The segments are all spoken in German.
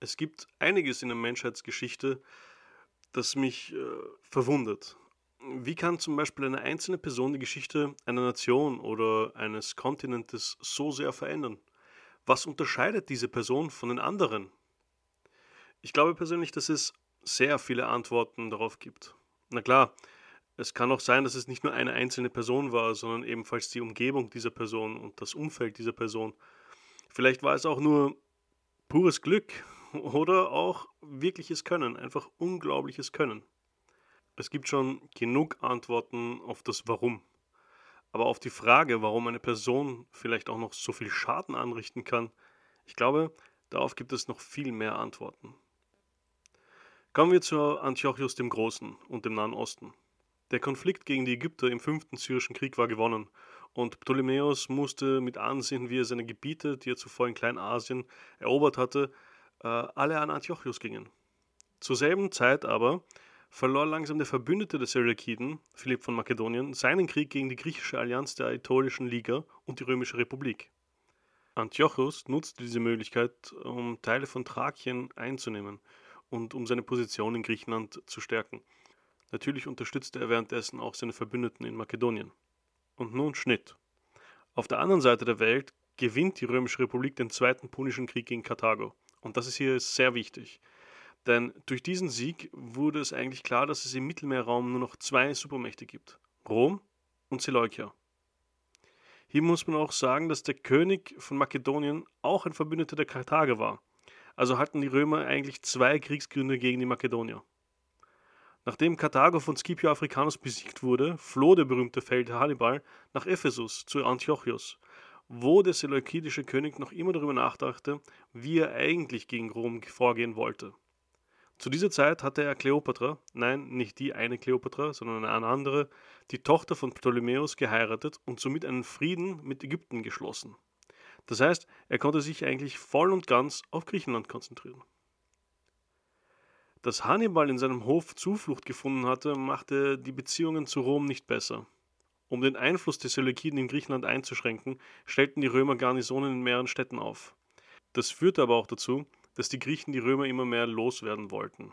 Es gibt einiges in der Menschheitsgeschichte, das mich äh, verwundert. Wie kann zum Beispiel eine einzelne Person die Geschichte einer Nation oder eines Kontinentes so sehr verändern? Was unterscheidet diese Person von den anderen? Ich glaube persönlich, dass es sehr viele Antworten darauf gibt. Na klar, es kann auch sein, dass es nicht nur eine einzelne Person war, sondern ebenfalls die Umgebung dieser Person und das Umfeld dieser Person. Vielleicht war es auch nur pures Glück oder auch wirkliches Können, einfach unglaubliches Können. Es gibt schon genug Antworten auf das Warum. Aber auf die Frage, warum eine Person vielleicht auch noch so viel Schaden anrichten kann, ich glaube, darauf gibt es noch viel mehr Antworten. Kommen wir zu Antiochus dem Großen und dem Nahen Osten. Der Konflikt gegen die Ägypter im fünften syrischen Krieg war gewonnen und Ptolemäus musste mit ansehen, wie er seine Gebiete, die er zuvor in Kleinasien erobert hatte, äh, alle an Antiochus gingen. Zur selben Zeit aber verlor langsam der Verbündete der Seleukiden, Philipp von Makedonien, seinen Krieg gegen die griechische Allianz der Aetolischen Liga und die Römische Republik. Antiochus nutzte diese Möglichkeit, um Teile von Thrakien einzunehmen und um seine Position in Griechenland zu stärken. Natürlich unterstützte er währenddessen auch seine Verbündeten in Makedonien. Und nun Schnitt. Auf der anderen Seite der Welt gewinnt die Römische Republik den Zweiten Punischen Krieg gegen Karthago. Und das ist hier sehr wichtig. Denn durch diesen Sieg wurde es eigentlich klar, dass es im Mittelmeerraum nur noch zwei Supermächte gibt: Rom und Seleukia. Hier muss man auch sagen, dass der König von Makedonien auch ein Verbündeter der Karthager war. Also hatten die Römer eigentlich zwei Kriegsgründe gegen die Makedonier. Nachdem Karthago von Scipio Africanus besiegt wurde, floh der berühmte Feldherr Hannibal nach Ephesus zu Antiochos wo der seleukidische König noch immer darüber nachdachte, wie er eigentlich gegen Rom vorgehen wollte. Zu dieser Zeit hatte er Kleopatra, nein, nicht die eine Kleopatra, sondern eine andere, die Tochter von Ptolemäus geheiratet und somit einen Frieden mit Ägypten geschlossen. Das heißt, er konnte sich eigentlich voll und ganz auf Griechenland konzentrieren. Dass Hannibal in seinem Hof Zuflucht gefunden hatte, machte die Beziehungen zu Rom nicht besser. Um den Einfluss der Seleukiden in Griechenland einzuschränken, stellten die Römer Garnisonen in mehreren Städten auf. Das führte aber auch dazu, dass die Griechen die Römer immer mehr loswerden wollten.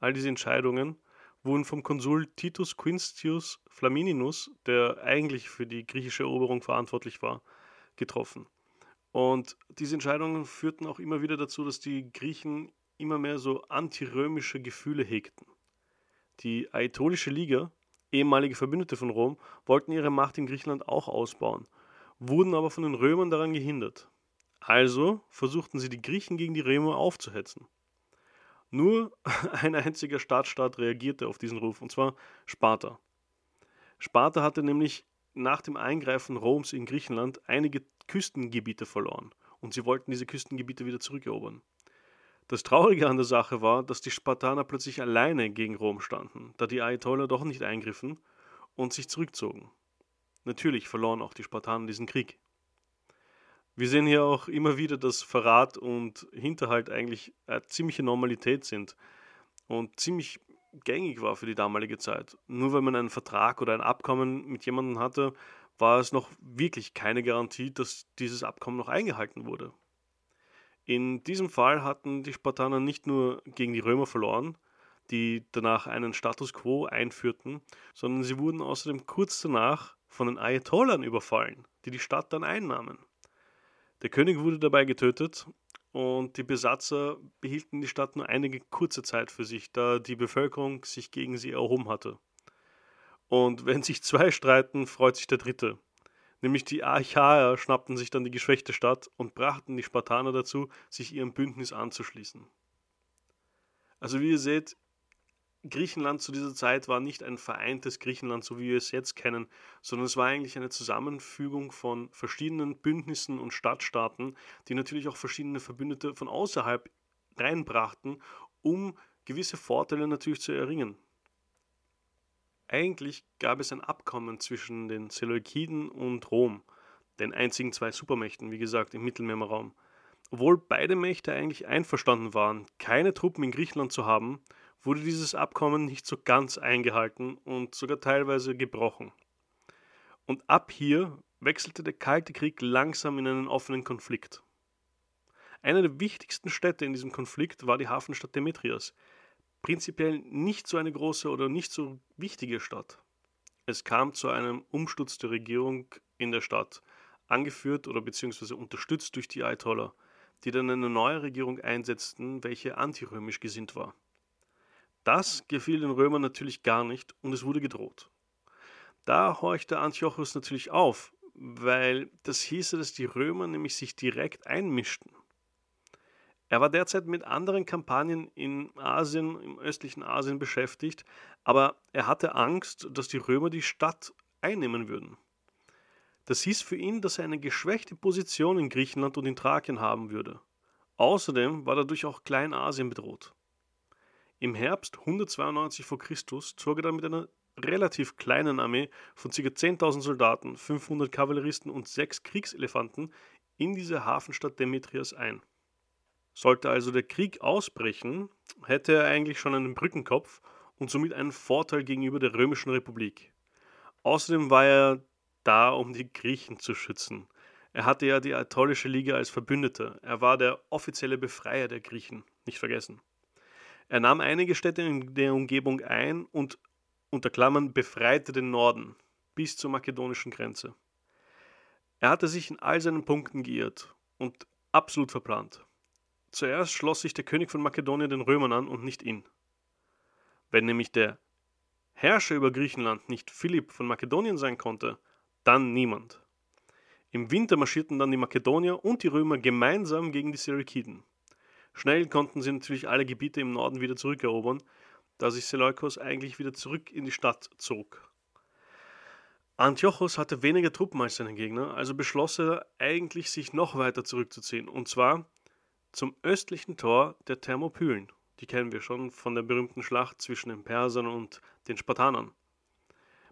All diese Entscheidungen wurden vom Konsul Titus Quintius Flamininus, der eigentlich für die griechische Eroberung verantwortlich war, getroffen. Und diese Entscheidungen führten auch immer wieder dazu, dass die Griechen immer mehr so antirömische Gefühle hegten. Die Aetolische Liga, ehemalige Verbündete von Rom, wollten ihre Macht in Griechenland auch ausbauen, wurden aber von den Römern daran gehindert. Also versuchten sie die Griechen gegen die Römer aufzuhetzen. Nur ein einziger Stadtstaat reagierte auf diesen Ruf, und zwar Sparta. Sparta hatte nämlich nach dem Eingreifen Roms in Griechenland einige Küstengebiete verloren, und sie wollten diese Küstengebiete wieder zurückerobern. Das Traurige an der Sache war, dass die Spartaner plötzlich alleine gegen Rom standen, da die Aetoler doch nicht eingriffen und sich zurückzogen. Natürlich verloren auch die Spartaner diesen Krieg. Wir sehen hier auch immer wieder, dass Verrat und Hinterhalt eigentlich eine ziemliche Normalität sind und ziemlich gängig war für die damalige Zeit. Nur wenn man einen Vertrag oder ein Abkommen mit jemandem hatte, war es noch wirklich keine Garantie, dass dieses Abkommen noch eingehalten wurde. In diesem Fall hatten die Spartaner nicht nur gegen die Römer verloren, die danach einen Status quo einführten, sondern sie wurden außerdem kurz danach von den Ayatollern überfallen, die die Stadt dann einnahmen. Der König wurde dabei getötet und die Besatzer behielten die Stadt nur einige kurze Zeit für sich, da die Bevölkerung sich gegen sie erhoben hatte. Und wenn sich zwei streiten, freut sich der dritte. Nämlich die Achaer schnappten sich dann die geschwächte Stadt und brachten die Spartaner dazu, sich ihrem Bündnis anzuschließen. Also wie ihr seht, Griechenland zu dieser Zeit war nicht ein vereintes Griechenland, so wie wir es jetzt kennen, sondern es war eigentlich eine Zusammenfügung von verschiedenen Bündnissen und Stadtstaaten, die natürlich auch verschiedene Verbündete von außerhalb reinbrachten, um gewisse Vorteile natürlich zu erringen. Eigentlich gab es ein Abkommen zwischen den Seleukiden und Rom, den einzigen zwei Supermächten, wie gesagt, im Mittelmeerraum. Obwohl beide Mächte eigentlich einverstanden waren, keine Truppen in Griechenland zu haben, wurde dieses Abkommen nicht so ganz eingehalten und sogar teilweise gebrochen. Und ab hier wechselte der Kalte Krieg langsam in einen offenen Konflikt. Eine der wichtigsten Städte in diesem Konflikt war die Hafenstadt Demetrias. Prinzipiell nicht so eine große oder nicht so wichtige Stadt. Es kam zu einem Umsturz der Regierung in der Stadt, angeführt oder beziehungsweise unterstützt durch die Ayatollah, die dann eine neue Regierung einsetzten, welche antirömisch gesinnt war. Das gefiel den Römern natürlich gar nicht und es wurde gedroht. Da horchte Antiochus natürlich auf, weil das hieße, dass die Römer nämlich sich direkt einmischten. Er war derzeit mit anderen Kampagnen in Asien, im östlichen Asien beschäftigt, aber er hatte Angst, dass die Römer die Stadt einnehmen würden. Das hieß für ihn, dass er eine geschwächte Position in Griechenland und in Thrakien haben würde. Außerdem war dadurch auch Kleinasien bedroht. Im Herbst 192 v. Chr. zog er dann mit einer relativ kleinen Armee von ca. 10.000 Soldaten, 500 Kavalleristen und sechs Kriegselefanten in diese Hafenstadt Demetrias ein. Sollte also der Krieg ausbrechen, hätte er eigentlich schon einen Brückenkopf und somit einen Vorteil gegenüber der römischen Republik. Außerdem war er da, um die Griechen zu schützen. Er hatte ja die Atollische Liga als Verbündeter. Er war der offizielle Befreier der Griechen, nicht vergessen. Er nahm einige Städte in der Umgebung ein und unter Klammern befreite den Norden bis zur makedonischen Grenze. Er hatte sich in all seinen Punkten geirrt und absolut verplant. Zuerst schloss sich der König von Makedonien den Römern an und nicht ihn. Wenn nämlich der Herrscher über Griechenland nicht Philipp von Makedonien sein konnte, dann niemand. Im Winter marschierten dann die Makedonier und die Römer gemeinsam gegen die Seleukiden. Schnell konnten sie natürlich alle Gebiete im Norden wieder zurückerobern, da sich Seleukos eigentlich wieder zurück in die Stadt zog. Antiochos hatte weniger Truppen als seine Gegner, also beschloss er eigentlich, sich noch weiter zurückzuziehen, und zwar zum östlichen Tor der Thermopylen. Die kennen wir schon von der berühmten Schlacht zwischen den Persern und den Spartanern.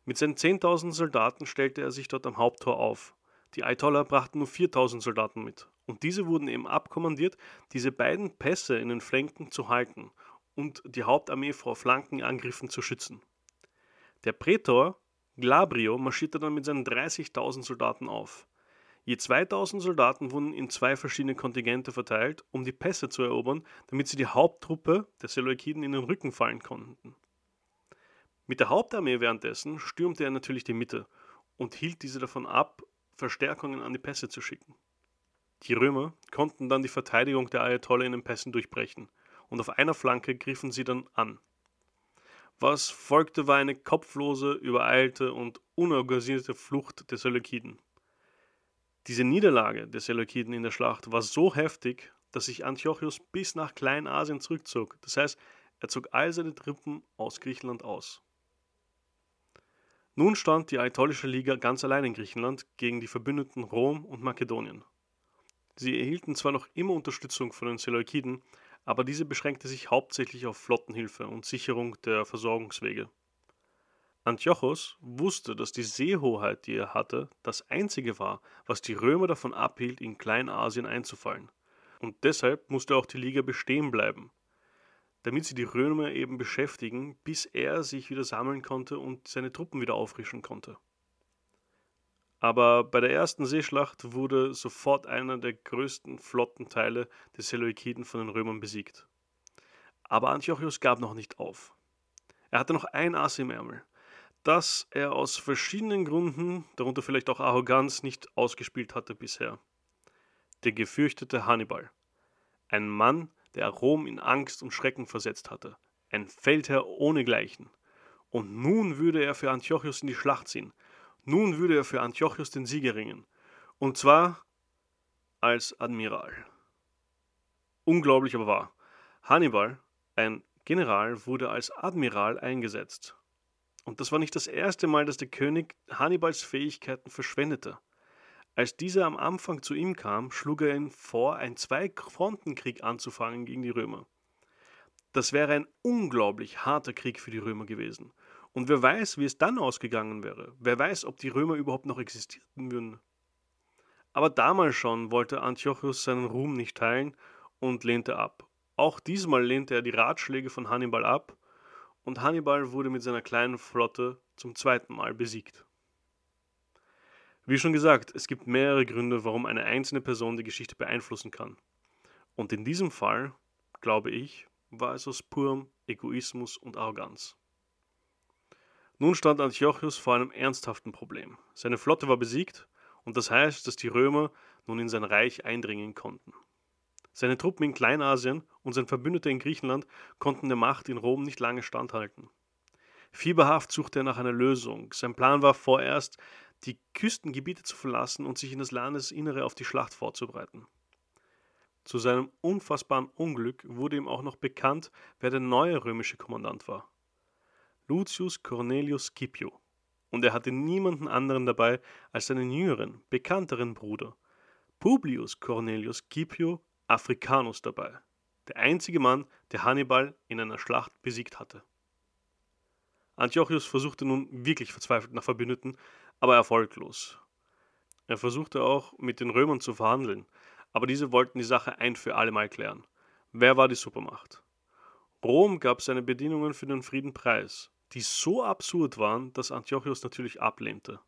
Mit seinen 10.000 Soldaten stellte er sich dort am Haupttor auf. Die Ayatollah brachten nur 4.000 Soldaten mit. Und diese wurden eben abkommandiert, diese beiden Pässe in den Flanken zu halten und die Hauptarmee vor Flankenangriffen zu schützen. Der Prätor Glabrio marschierte dann mit seinen 30.000 Soldaten auf. Je 2000 Soldaten wurden in zwei verschiedene Kontingente verteilt, um die Pässe zu erobern, damit sie die Haupttruppe der Seleukiden in den Rücken fallen konnten. Mit der Hauptarmee währenddessen stürmte er natürlich die Mitte und hielt diese davon ab, Verstärkungen an die Pässe zu schicken. Die Römer konnten dann die Verteidigung der Ayatollah in den Pässen durchbrechen und auf einer Flanke griffen sie dann an. Was folgte war eine kopflose, übereilte und unorganisierte Flucht der Seleukiden. Diese Niederlage der Seleukiden in der Schlacht war so heftig, dass sich Antiochus bis nach Kleinasien zurückzog. Das heißt, er zog all seine Truppen aus Griechenland aus. Nun stand die Aetolische Liga ganz allein in Griechenland gegen die Verbündeten Rom und Makedonien. Sie erhielten zwar noch immer Unterstützung von den Seleukiden, aber diese beschränkte sich hauptsächlich auf Flottenhilfe und Sicherung der Versorgungswege. Antiochos wusste, dass die Seehoheit, die er hatte, das einzige war, was die Römer davon abhielt, in Kleinasien einzufallen. Und deshalb musste auch die Liga bestehen bleiben, damit sie die Römer eben beschäftigen, bis er sich wieder sammeln konnte und seine Truppen wieder auffrischen konnte. Aber bei der ersten Seeschlacht wurde sofort einer der größten Flottenteile der Seleukiden von den Römern besiegt. Aber Antiochus gab noch nicht auf. Er hatte noch ein Ass im Ärmel, das er aus verschiedenen Gründen, darunter vielleicht auch Arroganz, nicht ausgespielt hatte bisher. Der gefürchtete Hannibal. Ein Mann, der Rom in Angst und Schrecken versetzt hatte. Ein Feldherr ohnegleichen. Und nun würde er für Antiochus in die Schlacht ziehen, nun würde er für Antiochus den Sieg erringen. Und zwar als Admiral. Unglaublich aber wahr. Hannibal, ein General, wurde als Admiral eingesetzt. Und das war nicht das erste Mal, dass der König Hannibals Fähigkeiten verschwendete. Als dieser am Anfang zu ihm kam, schlug er ihn vor, einen Zwei-Fronten-Krieg anzufangen gegen die Römer. Das wäre ein unglaublich harter Krieg für die Römer gewesen. Und wer weiß, wie es dann ausgegangen wäre. Wer weiß, ob die Römer überhaupt noch existierten würden. Aber damals schon wollte Antiochus seinen Ruhm nicht teilen und lehnte ab. Auch diesmal lehnte er die Ratschläge von Hannibal ab und Hannibal wurde mit seiner kleinen Flotte zum zweiten Mal besiegt. Wie schon gesagt, es gibt mehrere Gründe, warum eine einzelne Person die Geschichte beeinflussen kann. Und in diesem Fall, glaube ich, war es aus purem Egoismus und Arroganz. Nun stand Antiochus vor einem ernsthaften Problem. Seine Flotte war besiegt und das heißt, dass die Römer nun in sein Reich eindringen konnten. Seine Truppen in Kleinasien und sein Verbündeter in Griechenland konnten der Macht in Rom nicht lange standhalten. Fieberhaft suchte er nach einer Lösung. Sein Plan war vorerst, die Küstengebiete zu verlassen und sich in das Landesinnere auf die Schlacht vorzubereiten. Zu seinem unfassbaren Unglück wurde ihm auch noch bekannt, wer der neue römische Kommandant war. Lucius Cornelius Scipio. Und er hatte niemanden anderen dabei als seinen jüngeren, bekannteren Bruder, Publius Cornelius Scipio Africanus dabei, der einzige Mann, der Hannibal in einer Schlacht besiegt hatte. Antiochus versuchte nun wirklich verzweifelt nach Verbündeten, aber erfolglos. Er versuchte auch mit den Römern zu verhandeln, aber diese wollten die Sache ein für alle Mal klären. Wer war die Supermacht? Rom gab seine Bedingungen für den Frieden preis, die so absurd waren, dass Antiochus natürlich ablehnte.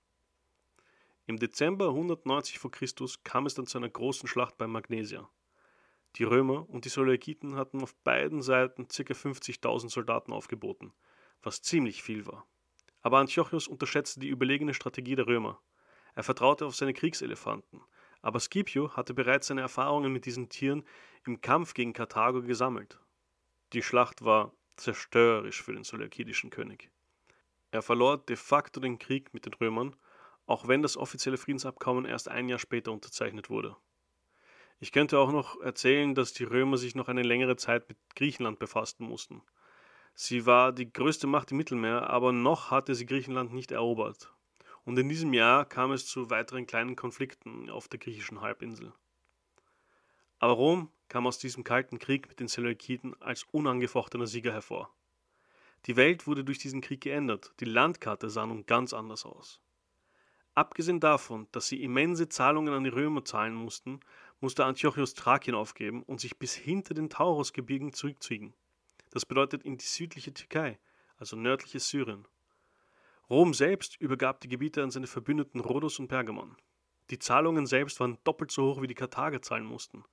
Im Dezember 190 v. Chr. kam es dann zu einer großen Schlacht bei Magnesia. Die Römer und die Seleukiden hatten auf beiden Seiten ca. 50.000 Soldaten aufgeboten, was ziemlich viel war. Aber Antiochus unterschätzte die überlegene Strategie der Römer. Er vertraute auf seine Kriegselefanten, aber Scipio hatte bereits seine Erfahrungen mit diesen Tieren im Kampf gegen Karthago gesammelt. Die Schlacht war zerstörerisch für den seleukidischen König. Er verlor de facto den Krieg mit den Römern, auch wenn das offizielle Friedensabkommen erst ein Jahr später unterzeichnet wurde. Ich könnte auch noch erzählen, dass die Römer sich noch eine längere Zeit mit Griechenland befassten mussten. Sie war die größte Macht im Mittelmeer, aber noch hatte sie Griechenland nicht erobert und in diesem Jahr kam es zu weiteren kleinen Konflikten auf der griechischen Halbinsel. Aber Rom kam aus diesem kalten Krieg mit den Seleukiden als unangefochtener Sieger hervor. Die Welt wurde durch diesen Krieg geändert, die Landkarte sah nun ganz anders aus. Abgesehen davon, dass sie immense Zahlungen an die Römer zahlen mussten, musste Antiochus Thrakien aufgeben und sich bis hinter den Taurusgebirgen zurückziehen. Das bedeutet in die südliche Türkei, also nördliches Syrien. Rom selbst übergab die Gebiete an seine Verbündeten Rhodos und Pergamon. Die Zahlungen selbst waren doppelt so hoch, wie die Karthager zahlen mussten.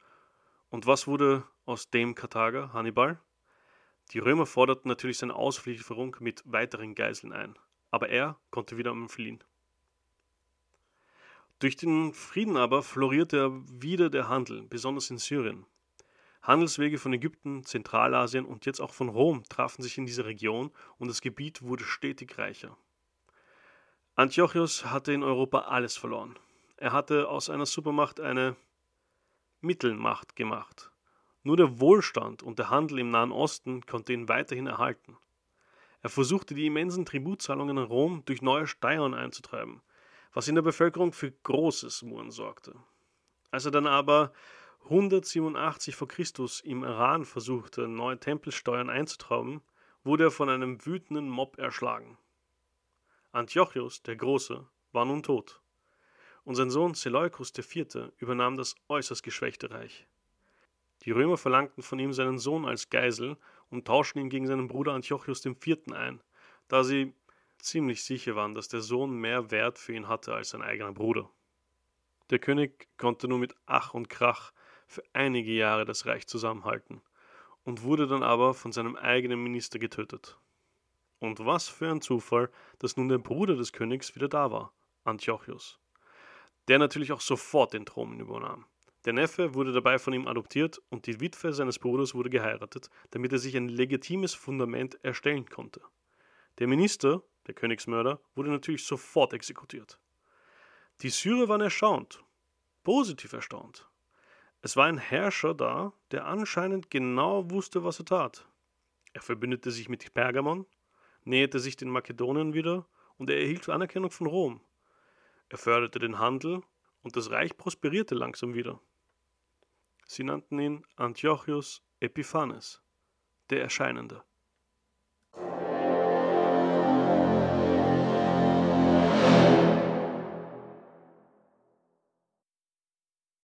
Und was wurde aus dem Karthager, Hannibal? Die Römer forderten natürlich seine Auslieferung mit weiteren Geiseln ein, aber er konnte wieder fliehen. Durch den Frieden aber florierte wieder der Handel, besonders in Syrien. Handelswege von Ägypten, Zentralasien und jetzt auch von Rom trafen sich in dieser Region und das Gebiet wurde stetig reicher. Antiochus hatte in Europa alles verloren. Er hatte aus einer Supermacht eine Mittelmacht gemacht. Nur der Wohlstand und der Handel im Nahen Osten konnte ihn weiterhin erhalten. Er versuchte die immensen Tributzahlungen an Rom durch neue Steuern einzutreiben, was in der Bevölkerung für großes Murren sorgte. Als er dann aber 187 v. Chr. im Iran versuchte, neue Tempelsteuern einzutreiben, wurde er von einem wütenden Mob erschlagen. Antiochus der Große war nun tot, und sein Sohn Seleukus IV. übernahm das äußerst geschwächte Reich. Die Römer verlangten von ihm seinen Sohn als Geisel und tauschten ihn gegen seinen Bruder Antiochus IV. ein, da sie ziemlich sicher waren, dass der Sohn mehr Wert für ihn hatte als sein eigener Bruder. Der König konnte nur mit Ach und Krach für einige Jahre das Reich zusammenhalten und wurde dann aber von seinem eigenen Minister getötet. Und was für ein Zufall, dass nun der Bruder des Königs wieder da war, Antiochus. Der natürlich auch sofort den Thron übernahm. Der Neffe wurde dabei von ihm adoptiert und die Witwe seines Bruders wurde geheiratet, damit er sich ein legitimes Fundament erstellen konnte. Der Minister, der Königsmörder, wurde natürlich sofort exekutiert. Die Syrer waren erstaunt, positiv erstaunt. Es war ein Herrscher da, der anscheinend genau wusste, was er tat. Er verbündete sich mit Pergamon, näherte sich den Makedonien wieder und er erhielt Anerkennung von Rom. Er förderte den Handel und das Reich prosperierte langsam wieder. Sie nannten ihn Antiochus Epiphanes, der Erscheinende.